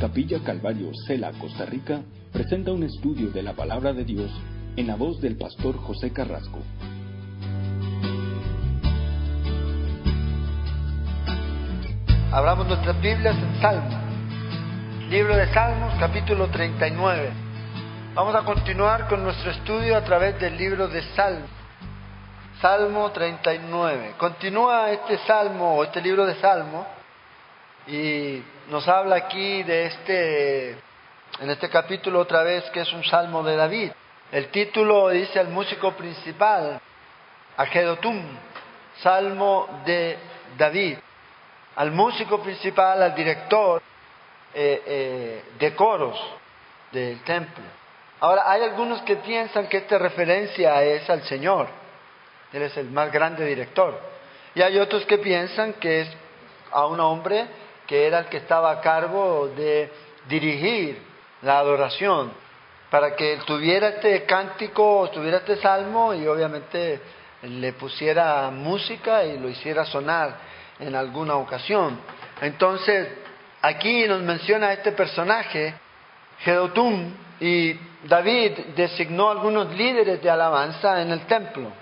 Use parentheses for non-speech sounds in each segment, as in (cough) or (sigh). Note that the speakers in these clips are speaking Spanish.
Capilla Calvario, Cela, Costa Rica, presenta un estudio de la palabra de Dios en la voz del pastor José Carrasco. Abramos nuestras Biblias en Salmos. Libro de Salmos, capítulo 39. Vamos a continuar con nuestro estudio a través del libro de Salmos. Salmo 39. Continúa este salmo, o este libro de Salmos, y nos habla aquí de este, en este capítulo otra vez, que es un salmo de David. El título dice al músico principal, a Gedotum, salmo de David. Al músico principal, al director eh, eh, de coros del templo. Ahora, hay algunos que piensan que esta referencia es al Señor. Él es el más grande director. Y hay otros que piensan que es a un hombre que era el que estaba a cargo de dirigir la adoración, para que tuviera este cántico, tuviera este salmo y obviamente le pusiera música y lo hiciera sonar en alguna ocasión. Entonces, aquí nos menciona este personaje, Gedotum, y David designó algunos líderes de alabanza en el templo.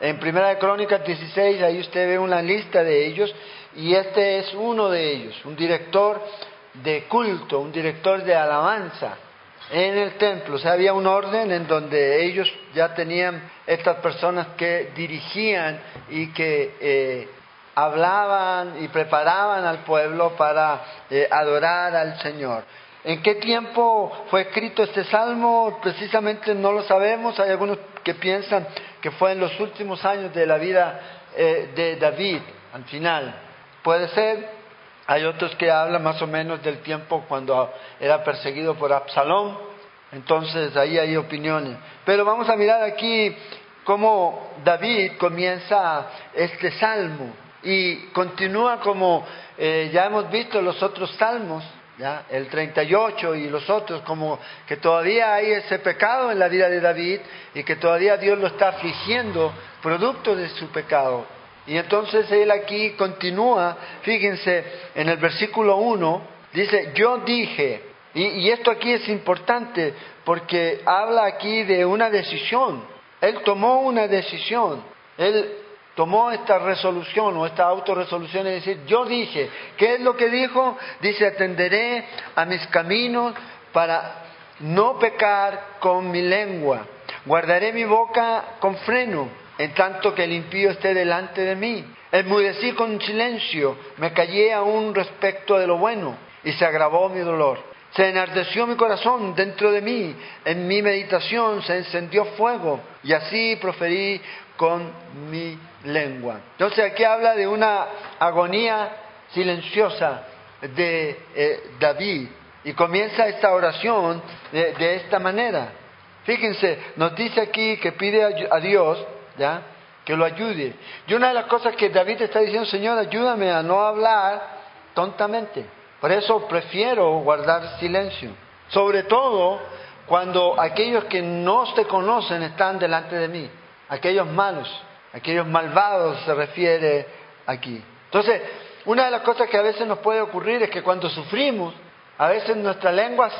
En Primera de Crónicas 16, ahí usted ve una lista de ellos, y este es uno de ellos, un director de culto, un director de alabanza en el templo. O sea, había un orden en donde ellos ya tenían estas personas que dirigían y que eh, hablaban y preparaban al pueblo para eh, adorar al Señor. ¿En qué tiempo fue escrito este salmo? Precisamente no lo sabemos. Hay algunos que piensan que fue en los últimos años de la vida eh, de David, al final. Puede ser, hay otros que hablan más o menos del tiempo cuando era perseguido por Absalón, entonces ahí hay opiniones. Pero vamos a mirar aquí cómo David comienza este salmo y continúa como eh, ya hemos visto los otros salmos, ¿ya? el 38 y los otros, como que todavía hay ese pecado en la vida de David y que todavía Dios lo está afligiendo producto de su pecado. Y entonces él aquí continúa, fíjense, en el versículo 1, dice, yo dije, y, esto aquí es importante porque habla aquí de una decisión, él tomó una decisión, él tomó esta resolución o esta autorresolución es decir, yo dije, ¿qué es lo que dijo? Dice, atenderé a mis caminos para no pecar con mi lengua, guardaré mi boca con freno en tanto que el impío esté delante de mí. Enmudecí con silencio, me callé aún respecto de lo bueno, y se agravó mi dolor. Se enardeció mi corazón dentro de mí, en mi meditación se encendió fuego, y así proferí con mi lengua. Entonces aquí habla de una agonía silenciosa de eh, David, y comienza esta oración de esta manera. Fíjense, nos dice aquí que pide a Dios ¿ya? Que lo ayude. Y una de las cosas que David está diciendo, Señor, ayúdame a no hablar tontamente. Por eso prefiero guardar silencio. Sobre todo cuando aquellos que no te conocen están delante de mí. Aquellos malos, aquellos malvados se refiere aquí. Entonces, una de las cosas que a veces nos puede ocurrir es que cuando sufrimos, a veces nuestra lengua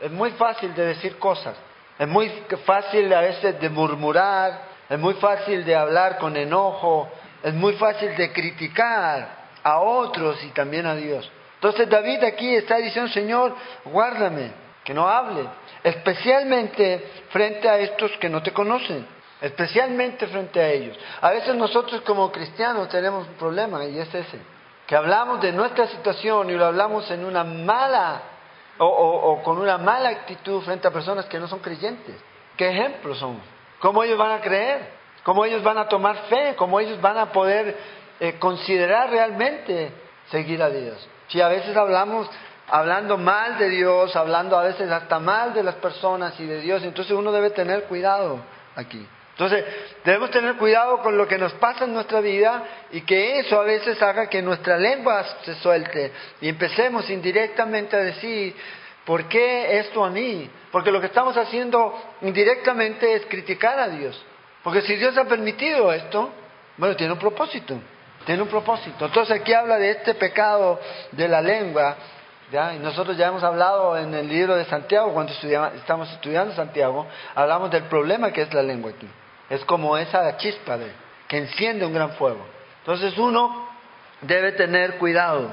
es muy fácil de decir cosas. Es muy fácil a veces de murmurar, es muy fácil de hablar con enojo, es muy fácil de criticar a otros y también a Dios. Entonces David aquí está diciendo, Señor, guárdame, que no hable, especialmente frente a estos que no te conocen, especialmente frente a ellos. A veces nosotros como cristianos tenemos un problema y es ese, que hablamos de nuestra situación y lo hablamos en una mala o, o con una mala actitud frente a personas que no son creyentes. ¿Qué ejemplos somos? ¿Cómo ellos van a creer? ¿Cómo ellos van a tomar fe? ¿Cómo ellos van a poder eh, considerar realmente seguir a Dios? Si a veces hablamos hablando mal de Dios, hablando a veces hasta mal de las personas y de Dios, entonces uno debe tener cuidado aquí. Entonces, debemos tener cuidado con lo que nos pasa en nuestra vida y que eso a veces haga que nuestra lengua se suelte y empecemos indirectamente a decir, ¿por qué esto a mí? Porque lo que estamos haciendo indirectamente es criticar a Dios. Porque si Dios ha permitido esto, bueno, tiene un propósito, tiene un propósito. Entonces aquí habla de este pecado de la lengua ¿ya? Y nosotros ya hemos hablado en el libro de Santiago, cuando estamos estudiando Santiago, hablamos del problema que es la lengua aquí. Es como esa chispa que enciende un gran fuego. Entonces uno debe tener cuidado.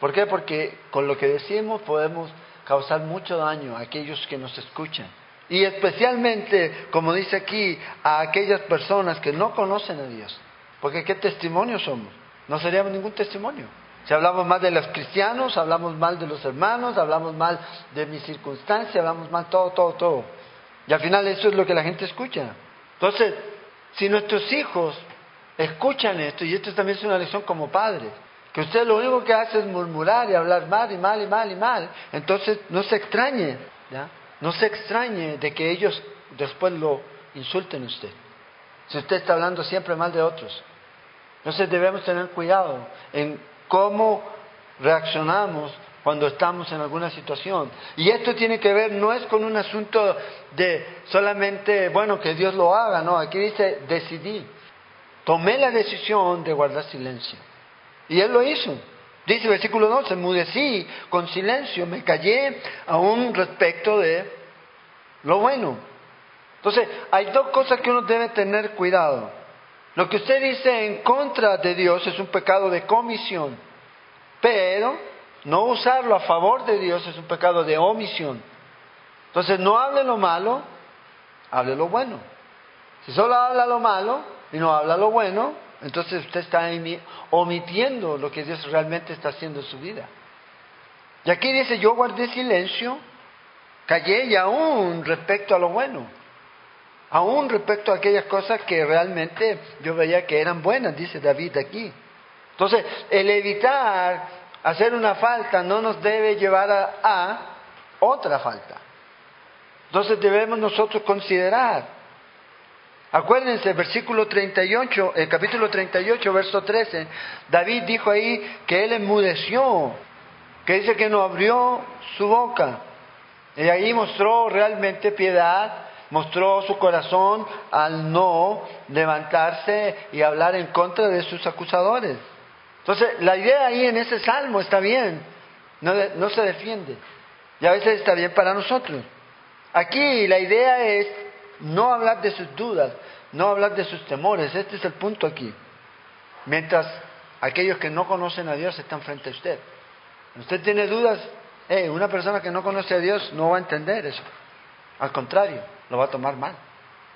¿Por qué? Porque con lo que decimos podemos causar mucho daño a aquellos que nos escuchan. Y especialmente, como dice aquí, a aquellas personas que no conocen a Dios. Porque ¿qué testimonio somos? No seríamos ningún testimonio. Si hablamos mal de los cristianos, hablamos mal de los hermanos, hablamos mal de mi circunstancia, hablamos mal todo, todo, todo. Y al final eso es lo que la gente escucha. Entonces, si nuestros hijos escuchan esto, y esto también es una lección como padres, que usted lo único que hace es murmurar y hablar mal y mal y mal y mal, entonces no se extrañe, ¿ya? no se extrañe de que ellos después lo insulten a usted. Si usted está hablando siempre mal de otros. Entonces debemos tener cuidado en cómo reaccionamos cuando estamos en alguna situación. Y esto tiene que ver, no es con un asunto de solamente, bueno, que Dios lo haga, no, aquí dice, decidí, tomé la decisión de guardar silencio. Y Él lo hizo. Dice versículo 12, enmudecí con silencio, me callé aún respecto de lo bueno. Entonces, hay dos cosas que uno debe tener cuidado. Lo que usted dice en contra de Dios es un pecado de comisión, pero no usarlo a favor de Dios es un pecado de omisión. Entonces, no hable lo malo, hable lo bueno. Si solo habla lo malo y no habla lo bueno, entonces usted está omitiendo lo que Dios realmente está haciendo en su vida. Y aquí dice, yo guardé silencio, callé y aún respecto a lo bueno, aún respecto a aquellas cosas que realmente yo veía que eran buenas, dice David aquí. Entonces, el evitar hacer una falta no nos debe llevar a otra falta. Entonces debemos nosotros considerar Acuérdense, versículo 38, el capítulo 38, verso 13, David dijo ahí que él enmudeció, que dice que no abrió su boca. Y ahí mostró realmente piedad, mostró su corazón al no levantarse y hablar en contra de sus acusadores. Entonces, la idea ahí en ese salmo está bien, no, no se defiende. Y a veces está bien para nosotros. Aquí la idea es no hablar de sus dudas, no hablar de sus temores. Este es el punto aquí. Mientras aquellos que no conocen a Dios están frente a usted. Usted tiene dudas, eh, una persona que no conoce a Dios no va a entender eso. Al contrario, lo va a tomar mal.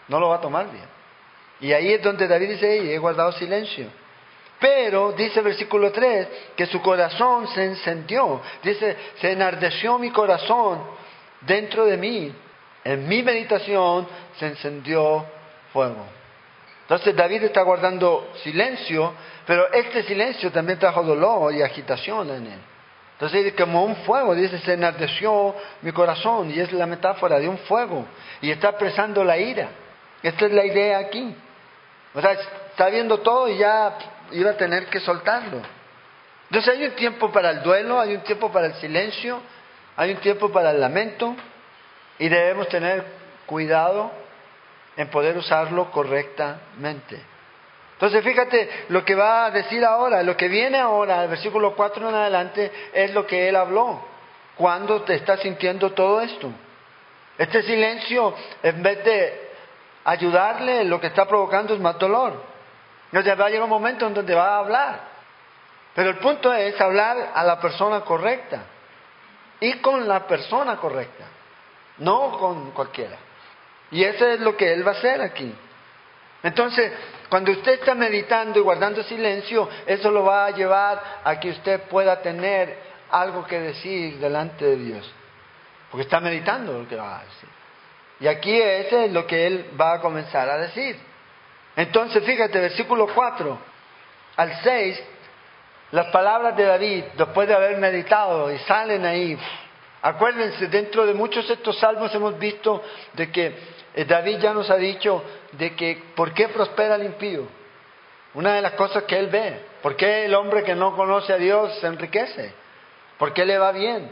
No lo va a tomar bien. Y ahí es donde David dice, he guardado silencio. Pero, dice el versículo 3, que su corazón se encendió. Dice, se enardeció mi corazón dentro de mí en mi meditación se encendió fuego. Entonces David está guardando silencio, pero este silencio también trajo dolor y agitación en él. Entonces como un fuego, dice, se enardeció mi corazón y es la metáfora de un fuego y está expresando la ira. Esta es la idea aquí. O sea, está viendo todo y ya iba a tener que soltarlo. Entonces hay un tiempo para el duelo, hay un tiempo para el silencio, hay un tiempo para el lamento, y debemos tener cuidado en poder usarlo correctamente. Entonces fíjate lo que va a decir ahora, lo que viene ahora, el versículo 4 en adelante, es lo que él habló. Cuando te estás sintiendo todo esto? Este silencio, en vez de ayudarle, lo que está provocando es más dolor. Entonces va a llegar un momento en donde va a hablar. Pero el punto es hablar a la persona correcta y con la persona correcta no con cualquiera. Y eso es lo que Él va a hacer aquí. Entonces, cuando usted está meditando y guardando silencio, eso lo va a llevar a que usted pueda tener algo que decir delante de Dios. Porque está meditando lo que va a decir. Y aquí ese es lo que Él va a comenzar a decir. Entonces, fíjate, versículo 4 al 6, las palabras de David, después de haber meditado, y salen ahí, Acuérdense, dentro de muchos de estos salmos hemos visto de que eh, David ya nos ha dicho de que por qué prospera el impío. Una de las cosas que él ve, ¿por qué el hombre que no conoce a Dios se enriquece? ¿Por qué le va bien?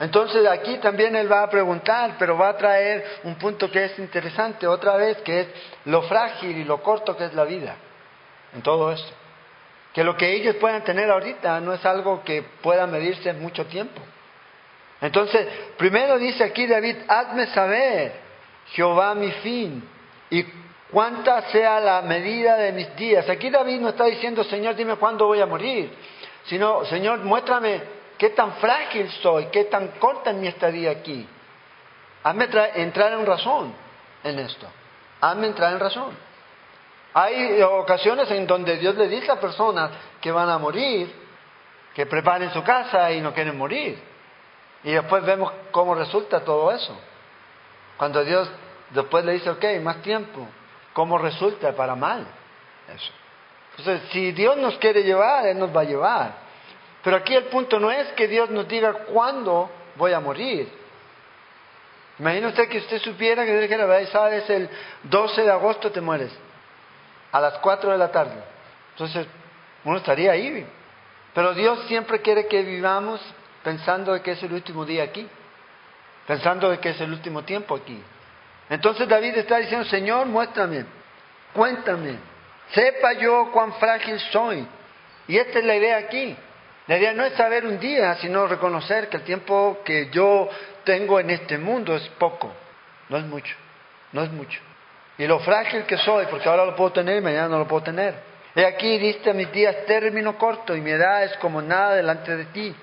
Entonces aquí también él va a preguntar, pero va a traer un punto que es interesante otra vez, que es lo frágil y lo corto que es la vida en todo esto. Que lo que ellos puedan tener ahorita no es algo que pueda medirse en mucho tiempo. Entonces, primero dice aquí David, hazme saber, Jehová mi fin, y cuánta sea la medida de mis días. Aquí David no está diciendo, Señor, dime cuándo voy a morir, sino, Señor, muéstrame qué tan frágil soy, qué tan corta es mi estadía aquí. Hazme entrar en razón en esto. Hazme entrar en razón. Hay ocasiones en donde Dios le dice a personas que van a morir, que preparen su casa y no quieren morir. Y después vemos cómo resulta todo eso. Cuando Dios después le dice, ok, más tiempo, ¿cómo resulta para mal eso? Entonces, si Dios nos quiere llevar, Él nos va a llevar. Pero aquí el punto no es que Dios nos diga cuándo voy a morir. Imagina usted que usted supiera que Dios dijera, sabes, el 12 de agosto te mueres, a las 4 de la tarde. Entonces, uno estaría ahí. Pero Dios siempre quiere que vivamos pensando de que es el último día aquí, pensando de que es el último tiempo aquí. Entonces David está diciendo, Señor, muéstrame, cuéntame, sepa yo cuán frágil soy. Y esta es la idea aquí. La idea no es saber un día, sino reconocer que el tiempo que yo tengo en este mundo es poco, no es mucho, no es mucho. Y lo frágil que soy, porque ahora lo puedo tener y mañana no lo puedo tener. He aquí diste mis días término corto y mi edad es como nada delante de ti.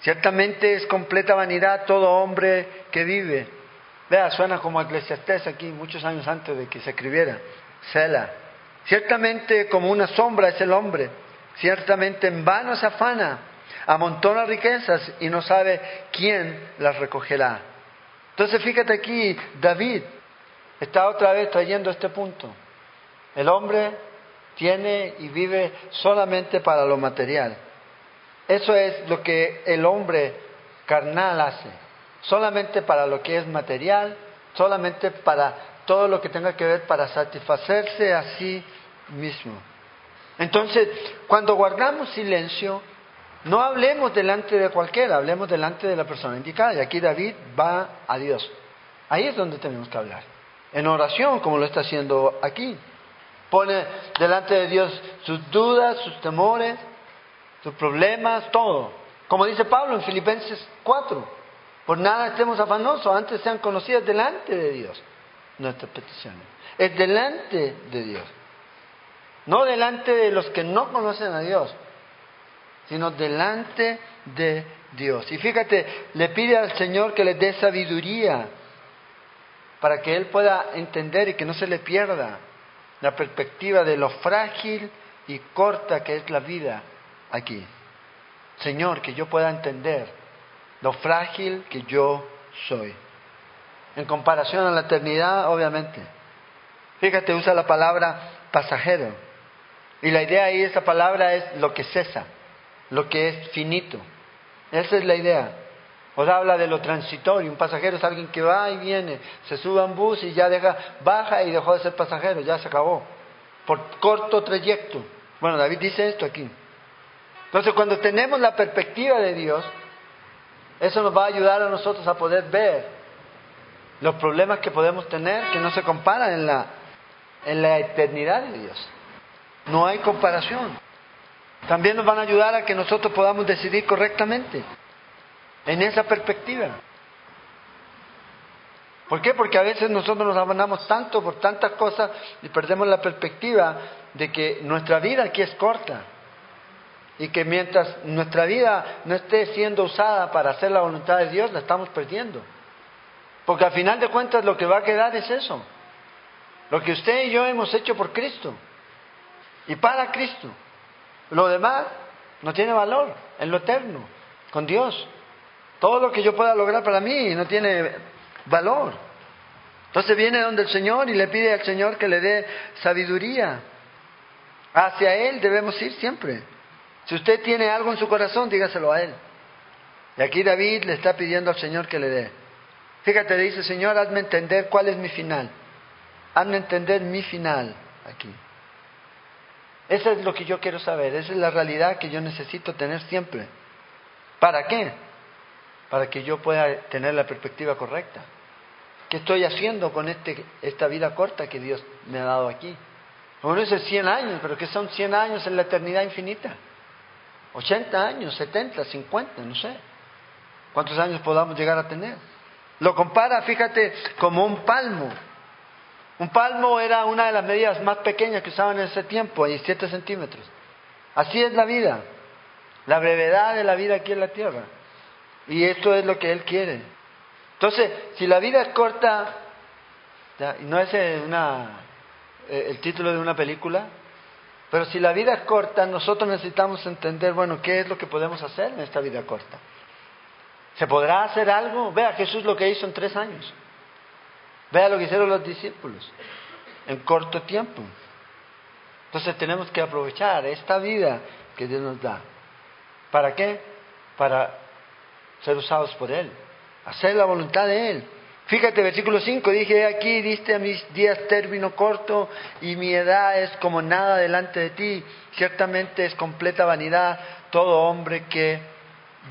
Ciertamente es completa vanidad todo hombre que vive. Vea, suena como Eclesiastés aquí, muchos años antes de que se escribiera. Sela. Ciertamente como una sombra es el hombre. Ciertamente en vano se afana, amontona riquezas y no sabe quién las recogerá. Entonces fíjate aquí, David está otra vez trayendo este punto. El hombre tiene y vive solamente para lo material. Eso es lo que el hombre carnal hace, solamente para lo que es material, solamente para todo lo que tenga que ver para satisfacerse a sí mismo. Entonces, cuando guardamos silencio, no hablemos delante de cualquiera, hablemos delante de la persona indicada. Y aquí David va a Dios. Ahí es donde tenemos que hablar. En oración, como lo está haciendo aquí. Pone delante de Dios sus dudas, sus temores, sus problemas, todo. Como dice Pablo en Filipenses 4, por nada estemos afanosos, antes sean conocidas delante de Dios nuestras peticiones. Es delante de Dios. No delante de los que no conocen a Dios, sino delante de Dios. Y fíjate, le pide al Señor que le dé sabiduría para que Él pueda entender y que no se le pierda la perspectiva de lo frágil y corta que es la vida aquí. Señor, que yo pueda entender lo frágil que yo soy. En comparación a la eternidad, obviamente. Fíjate, usa la palabra pasajero. Y la idea ahí, esa palabra es lo que cesa, lo que es finito. Esa es la idea. O habla de lo transitorio. Un pasajero es alguien que va y viene, se sube a un bus y ya deja, baja y dejó de ser pasajero, ya se acabó. Por corto trayecto. Bueno, David dice esto aquí. Entonces, cuando tenemos la perspectiva de Dios, eso nos va a ayudar a nosotros a poder ver los problemas que podemos tener que no se comparan en la, en la eternidad de Dios. No hay comparación. También nos van a ayudar a que nosotros podamos decidir correctamente en esa perspectiva. ¿Por qué? Porque a veces nosotros nos abandonamos tanto por tantas cosas y perdemos la perspectiva de que nuestra vida aquí es corta y que mientras nuestra vida no esté siendo usada para hacer la voluntad de Dios, la estamos perdiendo. Porque al final de cuentas lo que va a quedar es eso. Lo que usted y yo hemos hecho por Cristo y para Cristo. Lo demás no tiene valor en lo eterno, con Dios. Todo lo que yo pueda lograr para mí no tiene valor. Entonces viene donde el Señor y le pide al Señor que le dé sabiduría. Hacia Él debemos ir siempre. Si usted tiene algo en su corazón, dígaselo a Él. Y aquí David le está pidiendo al Señor que le dé. Fíjate, le dice, Señor, hazme entender cuál es mi final. Hazme entender mi final aquí. Eso es lo que yo quiero saber, esa es la realidad que yo necesito tener siempre. ¿Para qué? Para que yo pueda tener la perspectiva correcta. ¿Qué estoy haciendo con este, esta vida corta que Dios me ha dado aquí? Uno dice 100 años, pero que son 100 años en la eternidad infinita. 80 años, 70, 50, no sé. cuántos años podamos llegar a tener. Lo compara, fíjate, como un palmo. Un palmo era una de las medidas más pequeñas que usaban en ese tiempo, 17 centímetros. Así es la vida, la brevedad de la vida aquí en la tierra. Y esto es lo que Él quiere. Entonces, si la vida es corta, y no es una, eh, el título de una película, pero si la vida es corta, nosotros necesitamos entender, bueno, ¿qué es lo que podemos hacer en esta vida corta? ¿Se podrá hacer algo? Vea Jesús lo que hizo en tres años. Vea lo que hicieron los discípulos en corto tiempo. Entonces tenemos que aprovechar esta vida que Dios nos da. ¿Para qué? Para ser usados por Él, hacer la voluntad de Él. Fíjate, versículo 5, dije aquí, diste a mis días término corto y mi edad es como nada delante de ti. Ciertamente es completa vanidad todo hombre que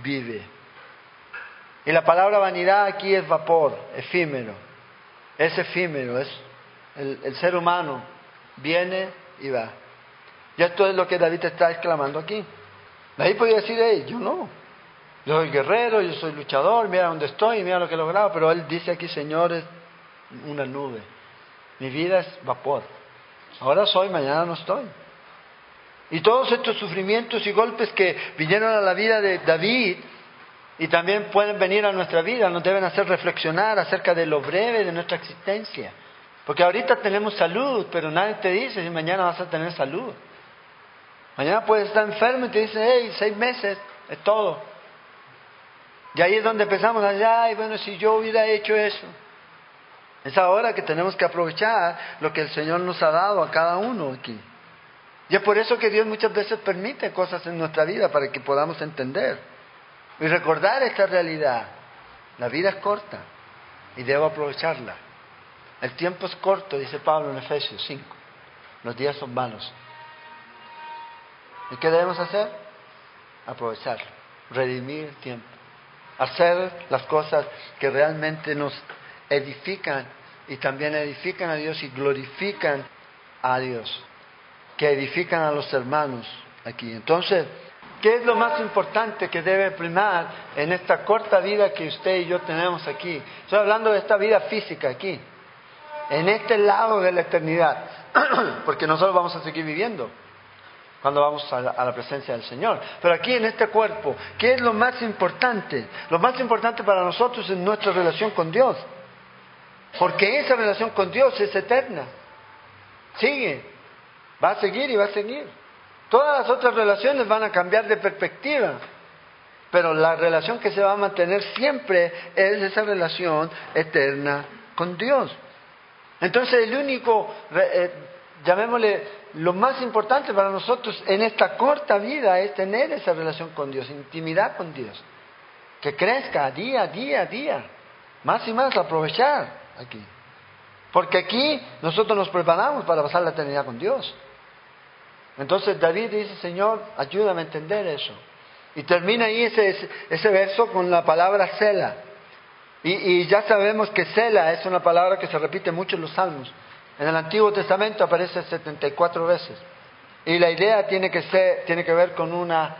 vive. Y la palabra vanidad aquí es vapor, efímero. Es efímero, es el, ser humano viene y va. Y esto es lo que David está exclamando aquí. David podía decir, hey, yo no, yo soy guerrero, yo soy luchador, mira dónde estoy, mira lo que he logrado, pero él dice aquí, Señor, es una nube. Mi vida es vapor. Ahora soy, mañana no estoy. Y todos estos sufrimientos y golpes que vinieron a la vida de David y también pueden venir a nuestra vida, nos deben hacer reflexionar acerca de lo breve de nuestra existencia. Porque ahorita tenemos salud, pero nadie te dice si mañana vas a tener salud. Mañana puedes estar enfermo y te dice, hey, seis meses, es todo. Y ahí es donde empezamos allá, y bueno, si yo hubiera hecho eso. Es ahora que tenemos que aprovechar lo que el Señor nos ha dado a cada uno aquí. Y es por eso que Dios muchas veces permite cosas en nuestra vida para que podamos entender y recordar esta realidad. La vida es corta y debo aprovecharla. El tiempo es corto, dice Pablo en Efesios 5. Los días son malos. ¿Y qué debemos hacer? Aprovecharlo, redimir el tiempo hacer las cosas que realmente nos edifican y también edifican a Dios y glorifican a Dios, que edifican a los hermanos aquí. Entonces, ¿qué es lo más importante que debe primar en esta corta vida que usted y yo tenemos aquí? Estoy hablando de esta vida física aquí, en este lado de la eternidad, (clears throat) porque nosotros vamos a seguir viviendo cuando vamos a la, presencia del Señor. Pero aquí en este cuerpo, ¿qué es lo más importante? Lo más importante para nosotros es nuestra relación con Dios. Porque esa relación con Dios es eterna. Sigue. Va a seguir y va a seguir. Todas las otras relaciones van a cambiar de perspectiva. Pero la relación que se va a mantener siempre es esa relación eterna con Dios. Entonces el único, eh, llamémosle lo más importante para nosotros en esta corta vida es tener esa relación con Dios, intimidad con Dios, que crezca día, día, día, más y más aprovechar aquí. Porque aquí nosotros nos preparamos para pasar la eternidad con Dios. Entonces David dice, Señor, ayúdame a entender eso. Y termina ahí ese, ese verso con la palabra cela. Y, ya sabemos que cela es una palabra que se repite mucho en los salmos. En el Antiguo Testamento aparece 74 veces. Y la idea tiene que, ser, tiene que ver con una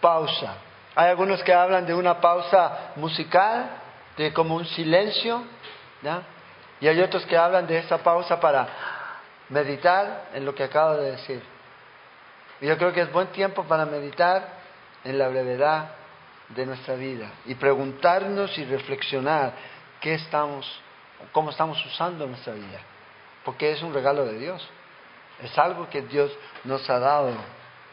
pausa. Hay algunos que hablan de una pausa musical, de como un silencio, y hay otros que hablan de esa pausa para meditar en lo que acabo de decir. Yo creo que es buen tiempo para meditar en la brevedad de nuestra vida y preguntarnos y reflexionar qué estamos, cómo estamos usando nuestra vida porque es un regalo de Dios. Es algo que Dios nos ha dado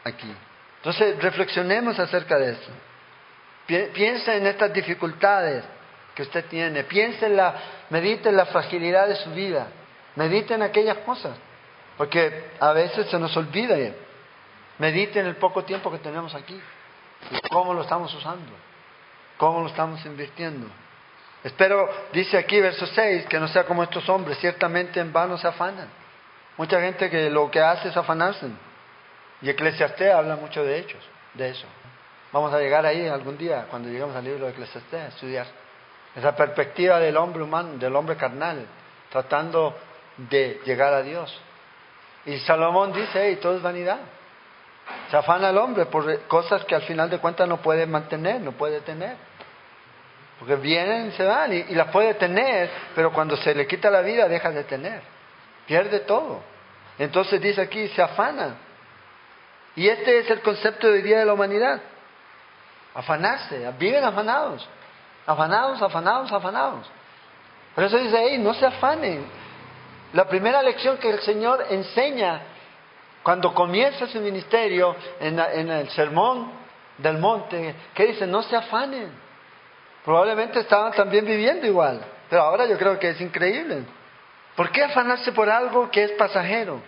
aquí. Entonces, reflexionemos acerca de eso. Piensa en estas dificultades que usted tiene. Piensa en la, medite en la fragilidad de su vida. Medite en aquellas cosas. Porque a veces se nos olvida. Medite en el poco tiempo que tenemos aquí. Y cómo lo estamos usando. Cómo lo estamos invirtiendo. Espero, dice aquí verso 6, que no sea como estos hombres, ciertamente en vano se afanan. Mucha gente que lo que hace es afanarse. Y Eclesiastés habla mucho de hechos, de eso. Vamos a llegar ahí algún día, cuando lleguemos al libro de Eclesiastés, a estudiar esa perspectiva del hombre humano, del hombre carnal, tratando de llegar a Dios. Y Salomón dice, hey, todo es vanidad. Se afana el hombre por cosas que al final de cuentas no puede mantener, no puede tener. Porque vienen y se van y, las puede tener, pero cuando se le quita la vida deja de tener. Pierde todo. Entonces dice aquí, se afana. Y este es el concepto de hoy día de la humanidad. Afanarse, viven afanados. Afanados, afanados, afanados. Por eso dice ahí, no se afanen. La primera lección que el Señor enseña cuando comienza su ministerio en, en el sermón del monte, que dice, no se afanen. Probablemente estaban también viviendo igual, pero ahora yo creo que es increíble. ¿Por qué afanarse por algo que es pasajero,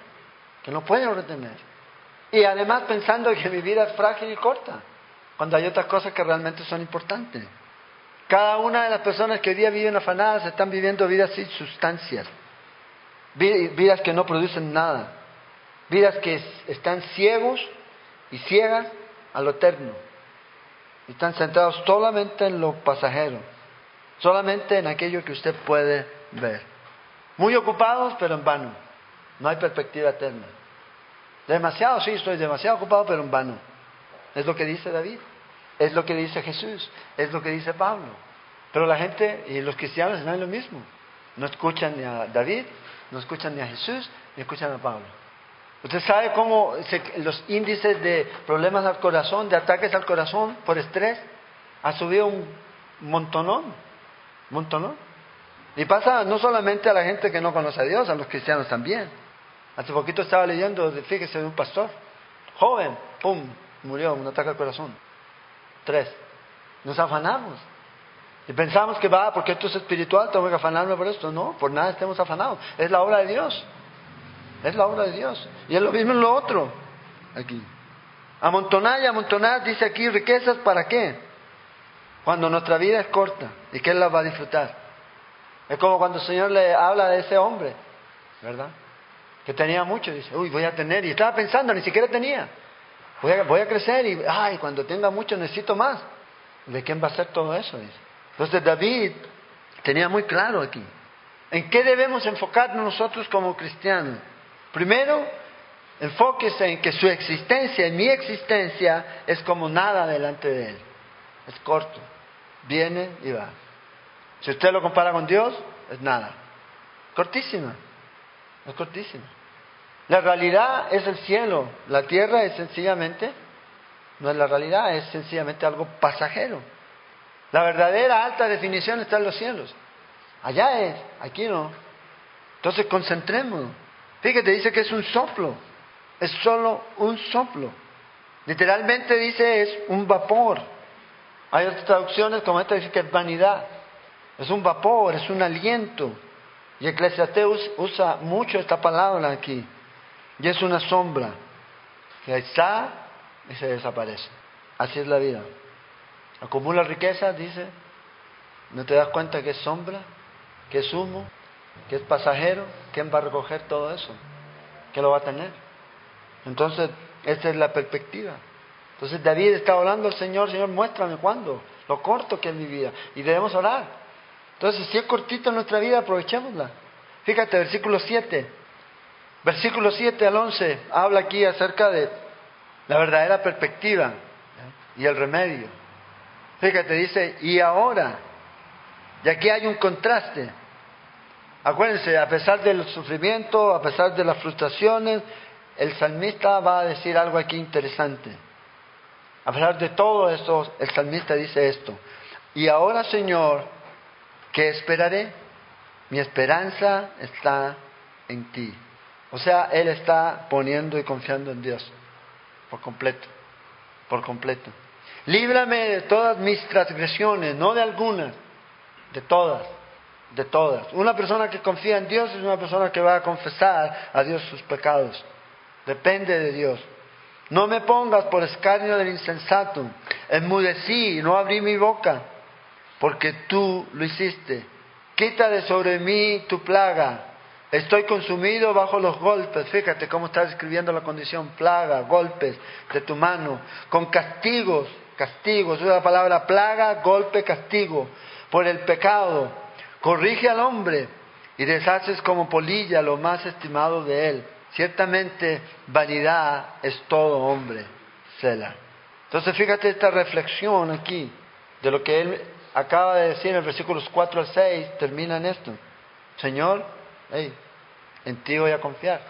que no pueden retener? Y además pensando que mi vida es frágil y corta, cuando hay otras cosas que realmente son importantes. Cada una de las personas que hoy día viven afanadas están viviendo vidas sin sustancias, vidas que no producen nada, vidas que están ciegos y ciegas a lo eterno. Están centrados solamente en lo pasajero, solamente en aquello que usted puede ver. Muy ocupados, pero en vano. No hay perspectiva eterna. Demasiado, sí, estoy demasiado ocupado, pero en vano. Es lo que dice David, es lo que dice Jesús, es lo que dice Pablo. Pero la gente y los cristianos no es lo mismo. No escuchan ni a David, no escuchan ni a Jesús, ni escuchan a Pablo. Usted sabe cómo los índices de problemas al corazón, de ataques al corazón por estrés, ha subido un montonón, montonón. Y pasa no solamente a la gente que no conoce a Dios, a los cristianos también. Hace poquito estaba leyendo, fíjese, de un pastor, joven, pum, murió, un ataque al corazón. Tres. Nos afanamos. Y pensamos que va, porque esto es espiritual, tengo que afanarme por esto. No, por nada estemos afanados. Es la obra de Dios. Es la obra de Dios. Y es lo mismo en lo otro. Aquí. Amontonar y amontonar, dice aquí, riquezas para qué? Cuando nuestra vida es corta y que Él las va a disfrutar. Es como cuando el Señor le habla de ese hombre, ¿verdad? Que tenía mucho, dice, uy, voy a tener. Y estaba pensando, ni siquiera tenía. Voy a, a crecer y, ay, cuando tenga mucho necesito más. ¿De quién va a ser todo eso? Dice. Entonces David tenía muy claro aquí. ¿En qué debemos enfocarnos nosotros como cristianos? Primero, enfóquese en que su existencia, en mi existencia, es como nada delante de Él. Es corto, viene y va. Si usted lo compara con Dios, es nada. Cortísima, es cortísima. La realidad es el cielo, la tierra es sencillamente, no es la realidad, es sencillamente algo pasajero. La verdadera alta definición está en los cielos. Allá es, aquí no. Entonces concentrémonos. Fíjate, dice que es un soplo. Es solo un soplo. Literalmente dice es un vapor. Hay otras traducciones como esta dice que es vanidad. Es un vapor, es un aliento. Y Eclesiastes usa mucho esta palabra aquí. Y es una sombra que está y se desaparece. Así es la vida. Acumula riqueza, dice. ¿No te das cuenta que es sombra? ¿Que es humo? Que es pasajero, ¿quién va a recoger todo eso? ¿Qué lo va a tener? Entonces, esa es la perspectiva. Entonces David está orando al Señor, Señor, muéstrame cuándo, lo corto que es mi vida. Y debemos orar. Entonces, si es cortito nuestra vida, aprovechémosla. Fíjate, versículo 7. Versículo 7 al 11 habla aquí acerca de la verdadera perspectiva y el remedio. Fíjate, dice, y ahora, y aquí hay un contraste. Acuérdense, a pesar del sufrimiento, a pesar de las frustraciones, el salmista va a decir algo aquí interesante. A pesar de todo esto, el salmista dice esto. Y ahora, Señor, ¿qué esperaré? Mi esperanza está en ti. O sea, él está poniendo y confiando en Dios por completo, por completo. Líbrame de todas mis transgresiones, no de algunas, de todas de todas. Una persona que confía en Dios es una persona que va a confesar a Dios sus pecados. Depende de Dios. No me pongas por escarnio del insensato. Enmudecí, no abrí mi boca, porque tú lo hiciste. Quita de sobre mí tu plaga. Estoy consumido bajo los golpes. Fíjate cómo está describiendo la condición. Plaga, golpes de tu mano. Con castigos, castigos. Es la palabra plaga, golpe, castigo. Por el pecado Corrige al hombre y deshaces como polilla lo más estimado de él. Ciertamente vanidad es todo hombre. Sela. Entonces fíjate esta reflexión aquí de lo que él acaba de decir en los versículos 4 al 6, termina en esto. Señor, hey, en ti voy a confiar.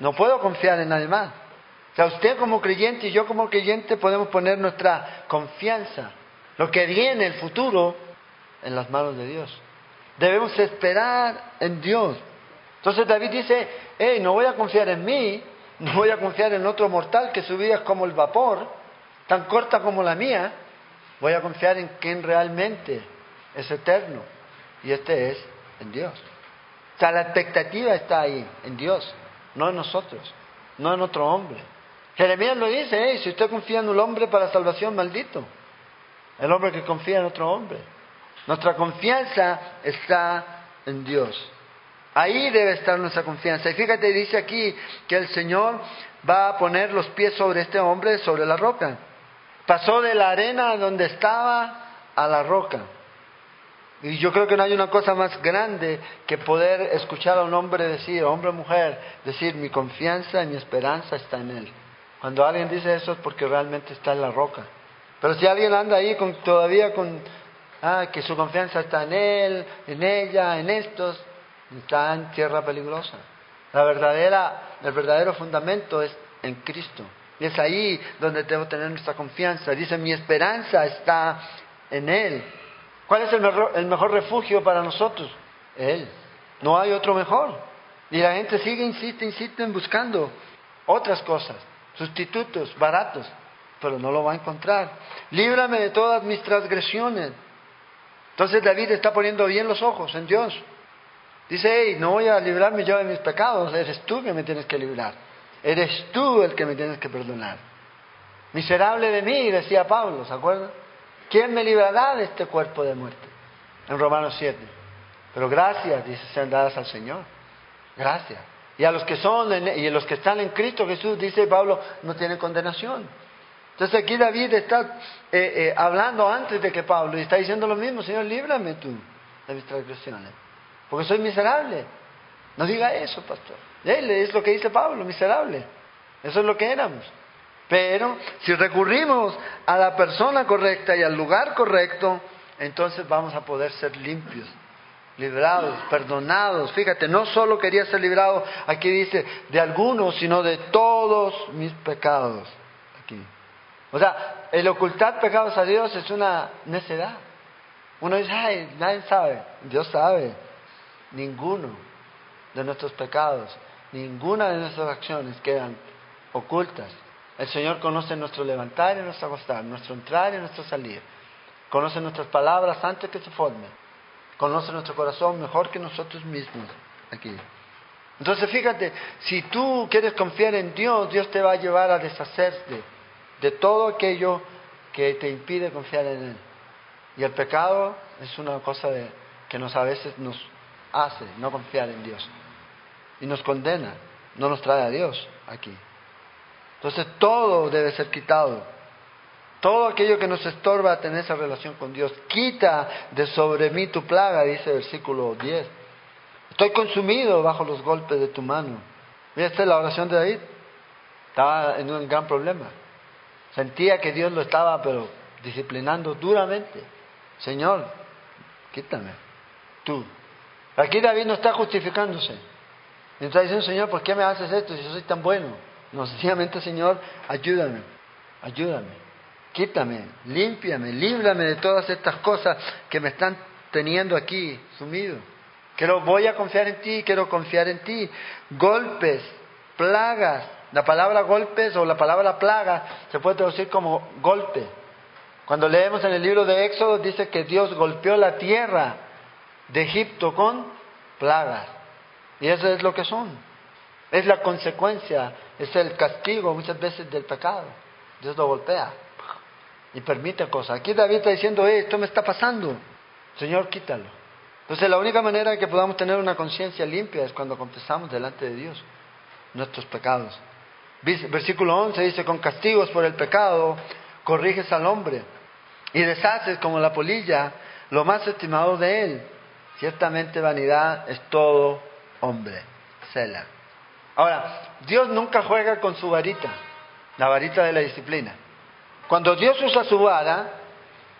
No puedo confiar en nadie más. O sea, usted como creyente y yo como creyente podemos poner nuestra confianza, lo que viene, el futuro, en las manos de Dios. Debemos esperar en Dios. Entonces David dice, hey, no voy a confiar en mí, (laughs) no voy a confiar en otro mortal que su vida es como el vapor, tan corta como la mía, voy a confiar en quien realmente es eterno. Y este es en Dios. O sea, la expectativa está ahí, en Dios, no en nosotros, no en otro hombre. Jeremías lo dice, hey, si usted confía en un hombre para salvación, maldito. El hombre que confía en otro hombre. Nuestra confianza está en Dios. Ahí debe estar nuestra confianza. Y fíjate, dice aquí que el Señor va a poner los pies sobre este hombre, sobre la roca. Pasó de la arena donde estaba a la roca. Y yo creo que no hay una cosa más grande que poder escuchar a un hombre decir, hombre o mujer, decir, mi confianza y mi esperanza está en Él. Cuando alguien dice eso es porque realmente está en la roca. Pero si alguien anda ahí con, todavía con, ah, que su confianza está en Él, en ella, en estos, está en tierra peligrosa. La verdadera, el verdadero fundamento es en Cristo. Y es ahí donde debo tener nuestra confianza. Dice, mi esperanza está en Él. ¿Cuál es el mejor, el mejor refugio para nosotros? Él. No hay otro mejor. Y la gente sigue, insiste, insiste en buscando otras cosas, sustitutos baratos, pero no lo va a encontrar. Líbrame de todas mis transgresiones. Entonces David está poniendo bien los ojos en Dios. Dice, hey, no voy a librarme yo de mis pecados, eres tú que me tienes que librar. Eres tú el que me tienes que perdonar. Miserable de mí, decía Pablo, ¿se acuerdan? ¿Quién me librará de este cuerpo de muerte? En Romanos 7. Pero gracias, dice, sean dadas al Señor. Gracias. Y a los que son y a los que están en Cristo Jesús, dice Pablo, no tienen condenación. Entonces aquí David está eh, eh, hablando antes de que Pablo y está diciendo lo mismo, Señor, líbrame tú de mis transgresiones porque soy miserable. No diga eso, pastor. Es lo que dice Pablo, miserable. Eso es lo que éramos. Pero si recurrimos a la persona correcta y al lugar correcto, entonces vamos a poder ser limpios, librados, perdonados. Fíjate, no solo quería ser librado, aquí dice, de algunos, sino de todos mis pecados. Aquí. O sea, el ocultar pecados a Dios es una necedad. Uno dice, ay, nadie sabe. Dios sabe ninguno de nuestros pecados, ninguna de nuestras acciones quedan ocultas. El Señor conoce nuestro levantar y nuestro acostar, nuestro entrar y nuestro salir. Conoce nuestras palabras antes que se formen. Conoce nuestro corazón mejor que nosotros mismos aquí. Entonces fíjate, si tú quieres confiar en Dios, Dios te va a llevar a deshacerte de todo aquello que te impide confiar en Él. Y el pecado es una cosa que nos a veces nos hace no confiar en Dios. Y nos condena, no nos trae a Dios aquí. Entonces todo debe ser quitado. Todo aquello que nos estorba tener esa relación con Dios. Quita de sobre mí tu plaga, dice el versículo 10. Estoy consumido bajo los golpes de tu mano. Mira, esta es la oración de David. Estaba en un gran problema. Sentía que Dios lo estaba, pero disciplinando duramente. Señor, quítame. Tú, Aquí David no está justificándose. Y está diciendo, Señor, ¿por qué me haces esto si yo soy tan bueno? No, (laughs) sencillamente, Señor, ayúdame, ayúdame, quítame, límpiame, líbrame de todas estas cosas que me están teniendo aquí sumido. Quiero, voy a confiar en ti, quiero confiar en ti. Golpes, plagas. La palabra golpes o la palabra plaga se puede traducir como golpe. Cuando leemos en el libro de Éxodo dice que Dios golpeó la tierra de Egipto con plagas. Y eso es lo que son. Es la consecuencia, es el castigo muchas veces del pecado. Dios lo golpea y permite cosas. Aquí David está diciendo, esto me está pasando. Señor, quítalo. Entonces la única manera que podamos tener una conciencia limpia es cuando confesamos delante de Dios nuestros pecados. Versículo 11 dice, con castigos por el pecado corriges al hombre y deshaces como la polilla lo más estimado de él. Ciertamente vanidad es todo hombre. Sela. Ahora, Dios nunca juega con su varita, la varita de la disciplina. Cuando Dios usa su vara,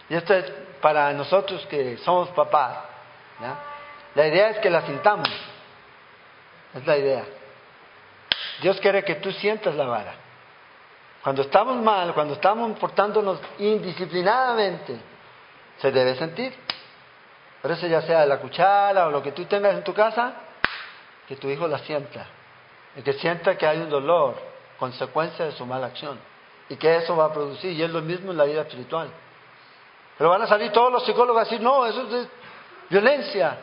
Y esto es para nosotros que somos papás. La idea es que la sintamos. Es la idea. Dios quiere que tú sientas la vara. Cuando estamos mal, cuando estamos portándonos indisciplinadamente, se debe sentir. Por eso ya sea la cuchara o lo que tú tengas en tu casa, que tu hijo la sienta. Y que sienta que hay un dolor, consecuencia de su mala acción. Y que eso va a producir. Y es lo mismo en la vida espiritual. Pero van a salir todos los psicólogos a decir, no, eso es violencia.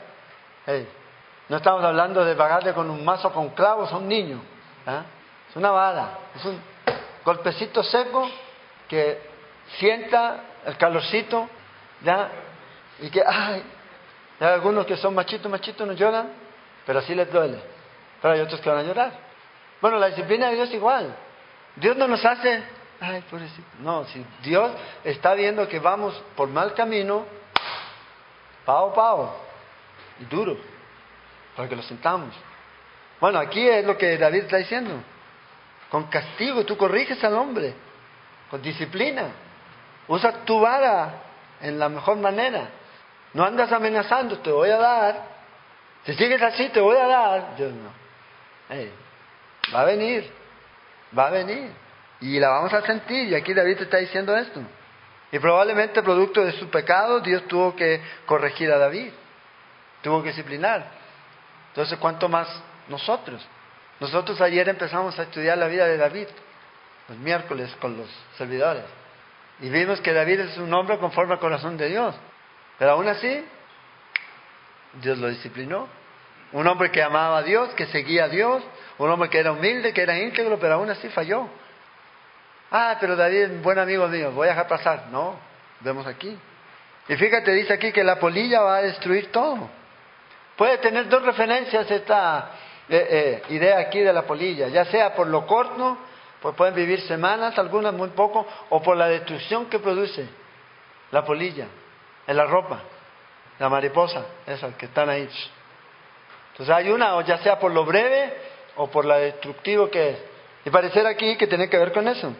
no estamos hablando de pagarle con un mazo con clavos a un niño. ¿Ah? Es una vara, es un golpecito seco que sienta el calorcito, ¿ya? Y que, ay, hay algunos que son machitos, machitos, no lloran, pero así les duele. Pero hay otros que van a llorar. Bueno, la disciplina de Dios igual. Dios no nos hace, ay, pobrecito. No, si Dios está viendo que vamos por mal camino, pao, pao, y duro, para que lo sentamos. Bueno, aquí es lo que David está diciendo. Con castigo, tú corriges al hombre, con disciplina. Usa tu vara en la mejor manera. No andas amenazando, te voy a dar. Si sigues así, te voy a dar. Dios no. va a venir, va a venir. Y la vamos a sentir. Y aquí David está diciendo esto. Y probablemente producto de su pecado, Dios tuvo que corregir a David. Tuvo que disciplinar. Entonces, ¿cuánto más nosotros? Nosotros ayer empezamos a estudiar la vida de David, los miércoles con los servidores. Y vimos que David es un hombre conforme al corazón de Dios. Pero aún así, Dios lo disciplinó. Un hombre que amaba a Dios, que seguía a Dios, un hombre que era humilde, que era íntegro, pero aún así falló. Ah, pero David es un buen amigo mío, voy a dejar pasar. No, vemos aquí. Y fíjate, dice aquí que la polilla va a destruir todo. Puede tener dos referencias esta eh, eh, idea aquí de la polilla, ya sea por lo corto, pues pueden vivir semanas, algunas muy poco, o por la destrucción que produce la polilla en la ropa, la mariposa, esas que están ahí. Entonces hay una, o ya sea por lo breve o por la destructivo que es. Y parecer aquí que tiene que ver con eso.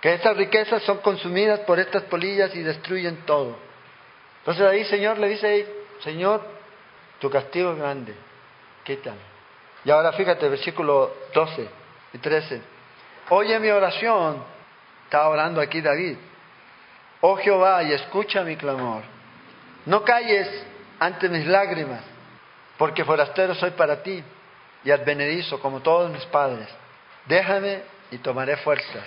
Que estas riquezas son consumidas por estas polillas y destruyen todo. Entonces ahí Señor le dice, Señor, tu castigo es grande, quítame. Y ahora fíjate, versículo 12 y 13. Oye mi oración, está orando aquí David oh Jehová, y escucha mi clamor. No calles ante mis lágrimas, porque forastero soy para ti y advenedizo como todos mis padres. Déjame y tomaré fuerza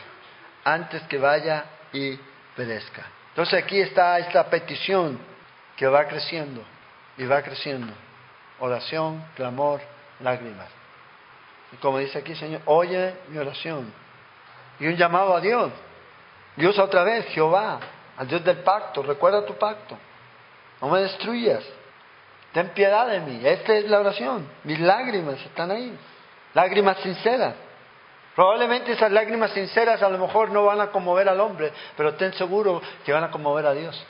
antes que vaya y perezca. Entonces aquí está esta petición que va creciendo y va creciendo. Oración, clamor, lágrimas. Y como dice aquí, Señor, oye mi oración. Y un llamado a Dios. Dios otra vez, Jehová, al Dios del pacto, recuerda tu pacto, no me destruyas, ten piedad de mí, esta es la oración, mis lágrimas están ahí, lágrimas sinceras. Probablemente esas lágrimas sinceras a lo mejor no van a conmover al hombre, pero ten seguro que van a conmover a Dios.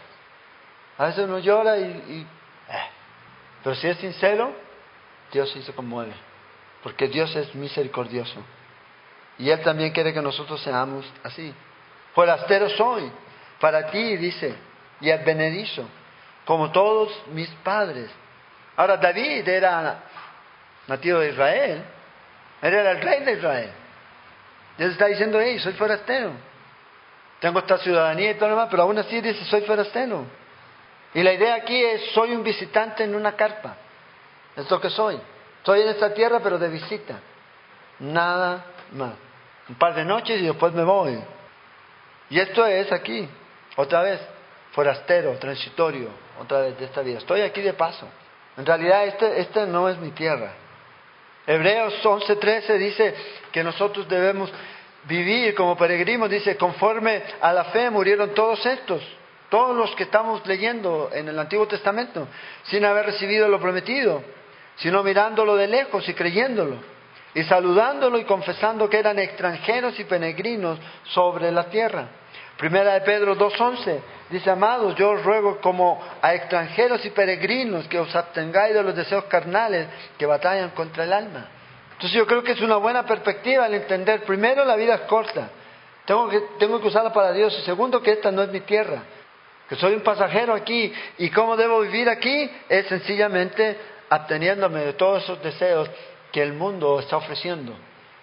A veces uno llora y... Eh, pero si es sincero, Dios sí se conmueve, porque Dios es misericordioso. Y Él también quiere que nosotros seamos así. Forastero soy, para ti, dice, y advenedizo, como todos mis padres. Ahora, David era nativo de Israel, él era el rey de Israel. Dios está diciendo, hey, soy forastero. Tengo esta ciudadanía y todo lo demás, pero aún así dice, soy forastero. Y la idea aquí es, soy un visitante en una carpa. Es lo que soy. Estoy en esta tierra, pero de visita. Nada más. Un par de noches y después me voy. Y esto es aquí. Otra vez, forastero, transitorio, otra vez de esta vida. Estoy aquí de paso. En realidad, esta este no es mi tierra. Hebreos 11:13 dice que nosotros debemos vivir como peregrinos, dice, conforme a la fe murieron todos estos, todos los que estamos leyendo en el Antiguo Testamento, sin haber recibido lo prometido, sino mirándolo de lejos y creyéndolo, y saludándolo y confesando que eran extranjeros y peregrinos sobre la tierra. Primera de Pedro 2.11 dice, amados, yo os ruego como a extranjeros y peregrinos que os abstengáis de los deseos carnales que batallan contra el alma. Entonces yo creo que es una buena perspectiva al entender, primero, la vida es corta, tengo tengo que usarla para Dios, y segundo, que esta no es mi tierra. que soy un pasajero aquí. ¿Y cómo debo vivir aquí? Es sencillamente abteniéndome de todos esos deseos que el mundo está ofreciendo,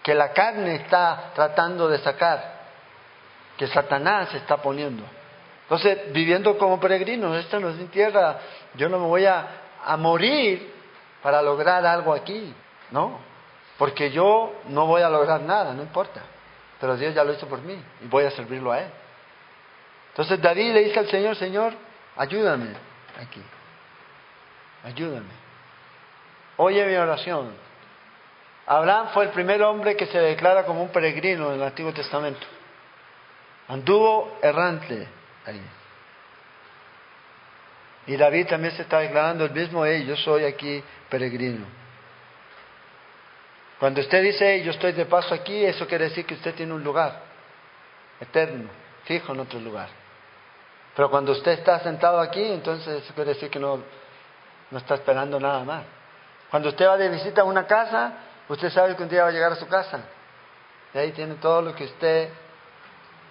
que la carne está tratando de sacar, que Satanás está poniendo. Entonces, viviendo como peregrino, esta no es mi tierra, yo no me voy a, a morir para lograr algo aquí, ¿no? Porque yo no voy a lograr nada, no importa. Pero Dios ya lo hizo por mí y voy a servirlo a Él. Entonces David le dice al Señor, Señor, ayúdame aquí. Ayúdame. Oye mi oración. Abraham fue el primer hombre que se declara como un peregrino en el Antiguo Testamento. Anduvo errante ahí. Y David también se está declarando el mismo, hey, yo soy aquí peregrino. Cuando usted dice, yo estoy de paso aquí, eso quiere decir que usted tiene un lugar eterno, fijo en otro lugar. Pero cuando usted está sentado aquí, entonces eso quiere decir que no, no está esperando nada más. Cuando usted va de visita a una casa, usted sabe que un día va a llegar a su casa. Y ahí tiene todo lo que usted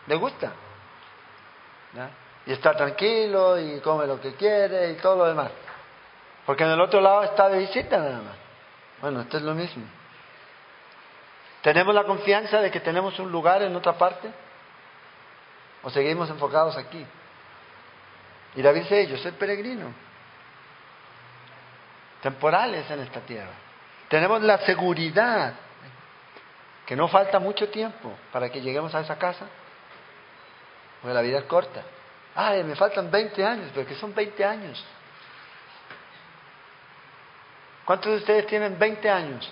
le gusta. Y está tranquilo y come lo que quiere y todo lo demás. Porque en el otro lado está de visita nada más. Bueno, esto es lo mismo. ¿Tenemos la confianza de que tenemos un lugar en otra parte? ¿O seguimos enfocados aquí? Y David dice, yo soy peregrino. Temporales en esta tierra. Tenemos la seguridad que no falta mucho tiempo para que lleguemos a esa casa. Porque la vida es corta. Ay, me faltan 20 años, pero que son 20 años. ¿Cuántos de ustedes tienen 20 años?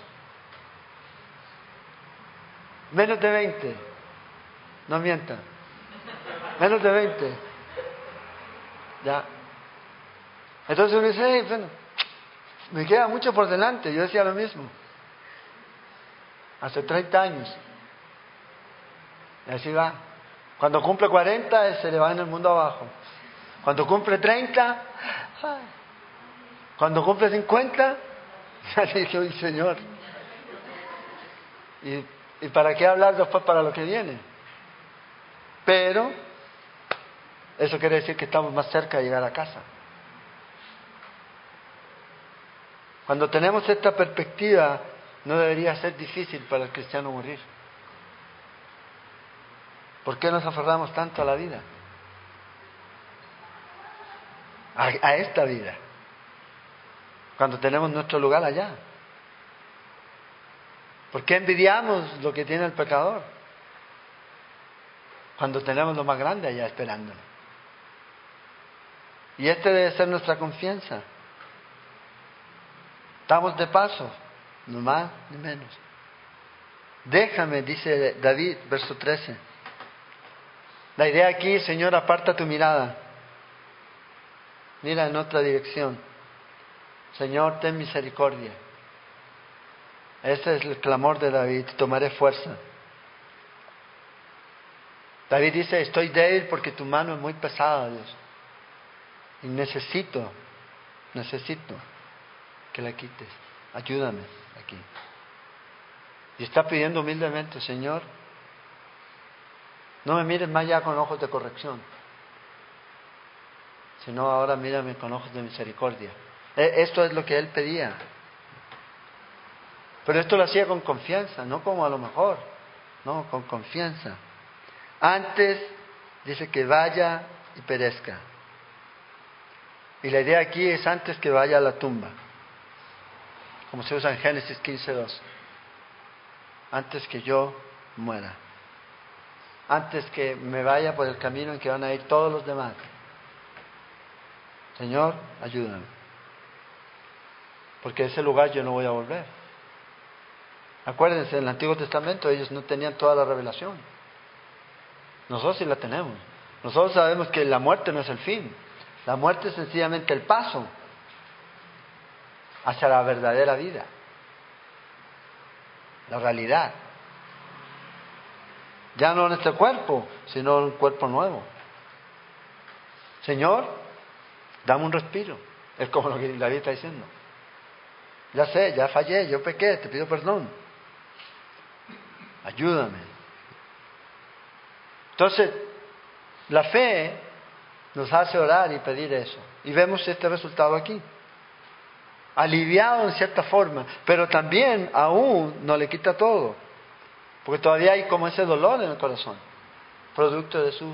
Menos de 20. No mientan. Menos de 20. Ya. Entonces uno dice, bueno, me queda mucho por delante. Yo decía lo mismo. Hace 30 años. Y así va. Cuando cumple 40, se le va en el mundo abajo. Cuando cumple 30, cuando cumple 50, (laughs) ya le dije, Señor. Y ¿Y para qué hablar después para lo que viene? Pero eso quiere decir que estamos más cerca de llegar a casa. Cuando tenemos esta perspectiva, no debería ser difícil para el cristiano morir. ¿Por qué nos aferramos tanto a la vida? A, esta vida. Cuando tenemos nuestro lugar allá. ¿Por qué envidiamos lo que tiene el pecador? Cuando tenemos lo más grande allá esperándolo. Y este debe ser nuestra confianza. Estamos de paso, no más ni menos. Déjame, dice David, verso 13. La idea aquí, Señor, aparta tu mirada. Mira en otra dirección. Señor, ten misericordia. Ese es el clamor de David, tomaré fuerza. David dice, estoy débil porque tu mano es muy pesada, Dios. Y necesito, necesito que la quites. Ayúdame aquí. Y está pidiendo humildemente, Señor, no me mires más ya con ojos de corrección, sino ahora mírame con ojos de misericordia. E, esto es lo que él pedía. Pero esto lo hacía con confianza, no como a lo mejor, no, con confianza. Antes dice que vaya y perezca. Y la idea aquí es antes que vaya a la tumba, como se usa en Génesis 15.2. Antes que yo muera. Antes que me vaya por el camino en que van a ir todos los demás. Señor, ayúdame. Porque a ese lugar yo no voy a volver. Acuérdense, en el Antiguo Testamento ellos no tenían toda la revelación. Nosotros sí la tenemos. Nosotros sabemos que la muerte no es el fin. La muerte es sencillamente el paso hacia la verdadera vida. La realidad. Ya no en este cuerpo, sino en un cuerpo nuevo. Señor, dame un respiro. Es como lo que David está diciendo. Ya sé, ya fallé, yo pequé, te pido perdón ayúdame. Entonces, la fe nos hace orar y pedir eso. Y vemos este resultado aquí. Aliviado en cierta forma, pero también aún no le quita todo. Porque todavía hay como ese dolor en el corazón, producto de su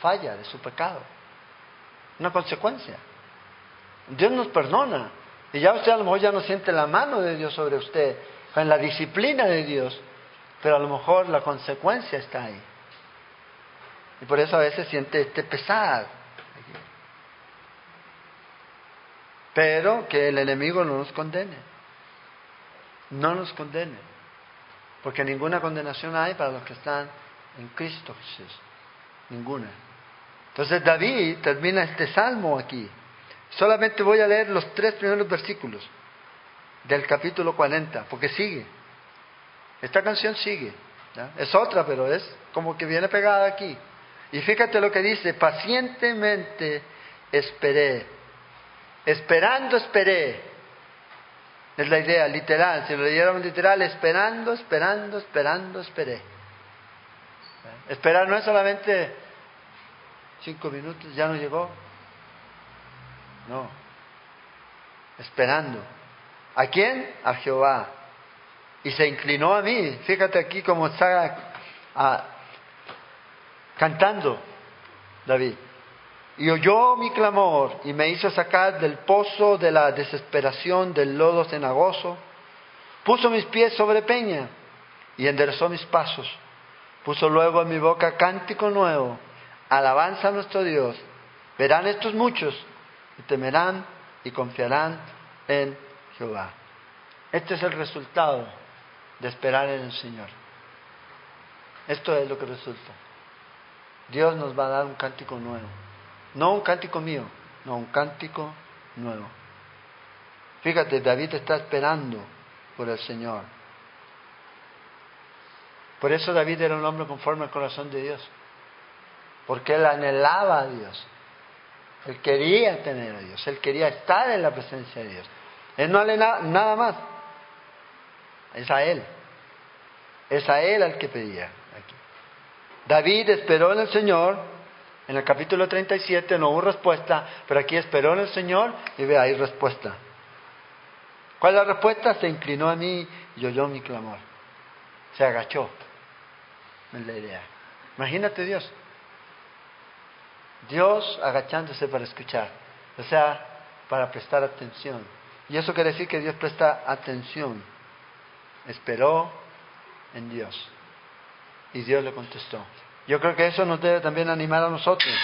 falla, de su pecado. Una consecuencia. Dios nos perdona. Y ya usted a lo mejor ya no siente la mano de Dios sobre usted, en la disciplina de Dios, pero a lo mejor la consecuencia está ahí. Y por eso a veces siente este pesar. Pero que el enemigo no nos condene. No nos condene. Porque ninguna condenación hay para los que están en Cristo Jesús. Ninguna. Entonces David termina este salmo aquí. Solamente voy a leer los tres primeros versículos del capítulo 40, porque sigue. Esta canción sigue. Es otra, pero es como que viene pegada aquí. Y fíjate lo que dice, pacientemente esperé. Esperando esperé. Es la idea, literal. Si lo leyéramos literal, esperando, esperando, esperando, esperé. Esperar no es solamente cinco minutos, ya no llegó. No. Esperando. ¿A quién? A Jehová. Y se inclinó a mí. Fíjate aquí como está ah, cantando David. Y oyó mi clamor y me hizo sacar del pozo de la desesperación del lodo cenagoso. Puso mis pies sobre peña y enderezó mis pasos. Puso luego en mi boca cántico nuevo, alabanza a nuestro Dios. Verán estos muchos y temerán y confiarán en Jehová. Este es el resultado de esperar en el Señor. Esto es lo que resulta. Dios nos va a dar un cántico nuevo. No un cántico mío, no, un cántico nuevo. Fíjate, David está esperando por el Señor. Por eso David era un hombre conforme al corazón de Dios. Porque él anhelaba a Dios. Él quería tener a Dios. Él quería estar en la presencia de Dios. Él no anhelaba nada más. Es a Él. Es a Él al que pedía. David esperó en el Señor, en el capítulo 37 no hubo respuesta, pero aquí esperó en el Señor y ve, ahí respuesta. ¿Cuál es la respuesta? Se inclinó a mí y oyó mi clamor. Se agachó. Es la idea. Imagínate Dios. Dios agachándose para escuchar. O sea, para prestar atención. Y eso quiere decir que Dios presta atención. Esperó en Dios y Dios le contestó. Yo creo que eso nos debe también animar a nosotros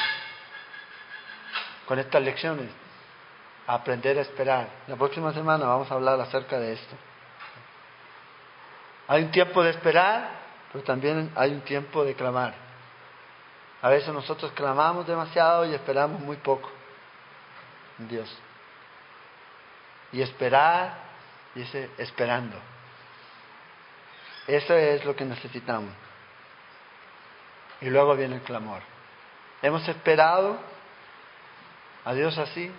con estas lecciones, a aprender a esperar. La próxima semana vamos a hablar acerca de esto. Hay un tiempo de esperar, pero también hay un tiempo de clamar. A veces nosotros clamamos demasiado y esperamos muy poco en Dios. Y esperar, dice, esperando. Eso es lo que necesitamos. Y luego viene el clamor. Hemos esperado a Dios así.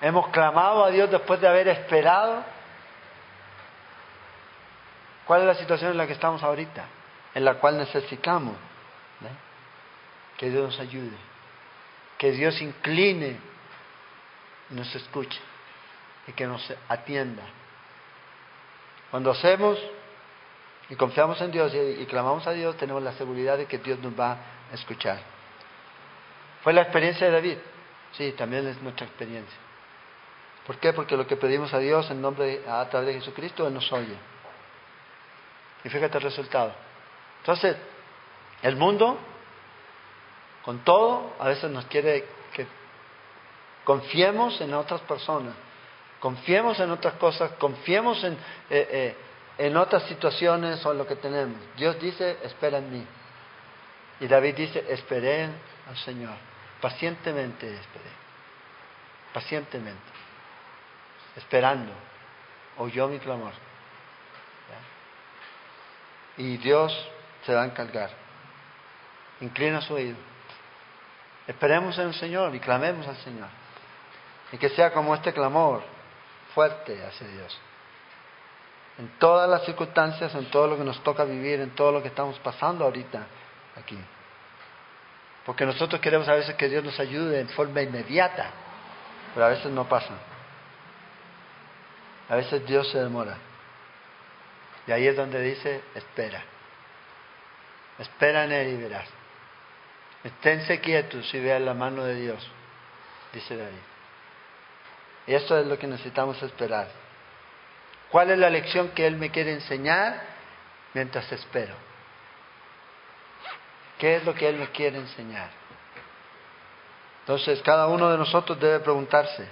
Hemos clamado a Dios después de haber esperado. ¿Cuál es la situación en la que estamos ahorita? En la cual necesitamos que Dios nos ayude, que Dios incline nos escuche y que nos atienda. Cuando hacemos y confiamos en Dios y, clamamos a Dios, tenemos la seguridad de que Dios nos va a escuchar. ¿Fue la experiencia de David? Sí, también es nuestra experiencia. ¿Por qué? Porque lo que pedimos a Dios en nombre a través de Jesucristo, Él nos oye. Y fíjate el resultado. Entonces, el mundo, con todo, a veces nos quiere que confiemos en otras personas, confiemos en otras cosas, confiemos en, eh, eh, en otras situaciones o lo que tenemos. Dios dice, espera en mí. Y David dice, esperé al Señor. Pacientemente esperé. Pacientemente. Esperando. Oyó mi clamor. Y Dios se va a encargar. Inclina su oído. Esperemos en el Señor y clamemos al Señor. Y que sea como este clamor fuerte hacia Dios en todas las circunstancias, en todo lo que nos toca vivir, en todo lo que estamos pasando ahorita aquí. Porque nosotros queremos a veces que Dios nos ayude en forma inmediata, pero a veces no pasa. A veces Dios se demora. Y ahí es donde dice, espera. Espera en Él y verás. Esténse quietos y vean la mano de Dios, dice David. Y eso es lo que necesitamos esperar. ¿Cuál es la lección que Él me quiere enseñar mientras espero? ¿Qué es lo que Él me quiere enseñar? Entonces, cada uno de nosotros debe preguntarse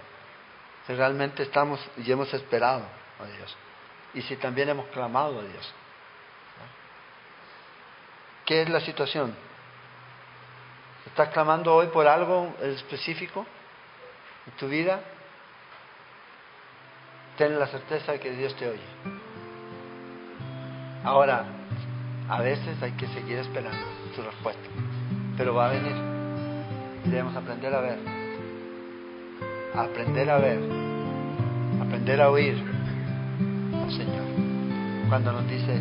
si realmente estamos y hemos esperado a Dios y si también hemos clamado a Dios. ¿Qué es la situación? ¿Estás clamando hoy por algo específico en tu vida? Ten la certeza de que Dios te oye. Ahora, a veces hay que seguir esperando su respuesta, pero va a venir. Debemos aprender a ver, aprender a ver, aprender a oír al Señor cuando nos dice,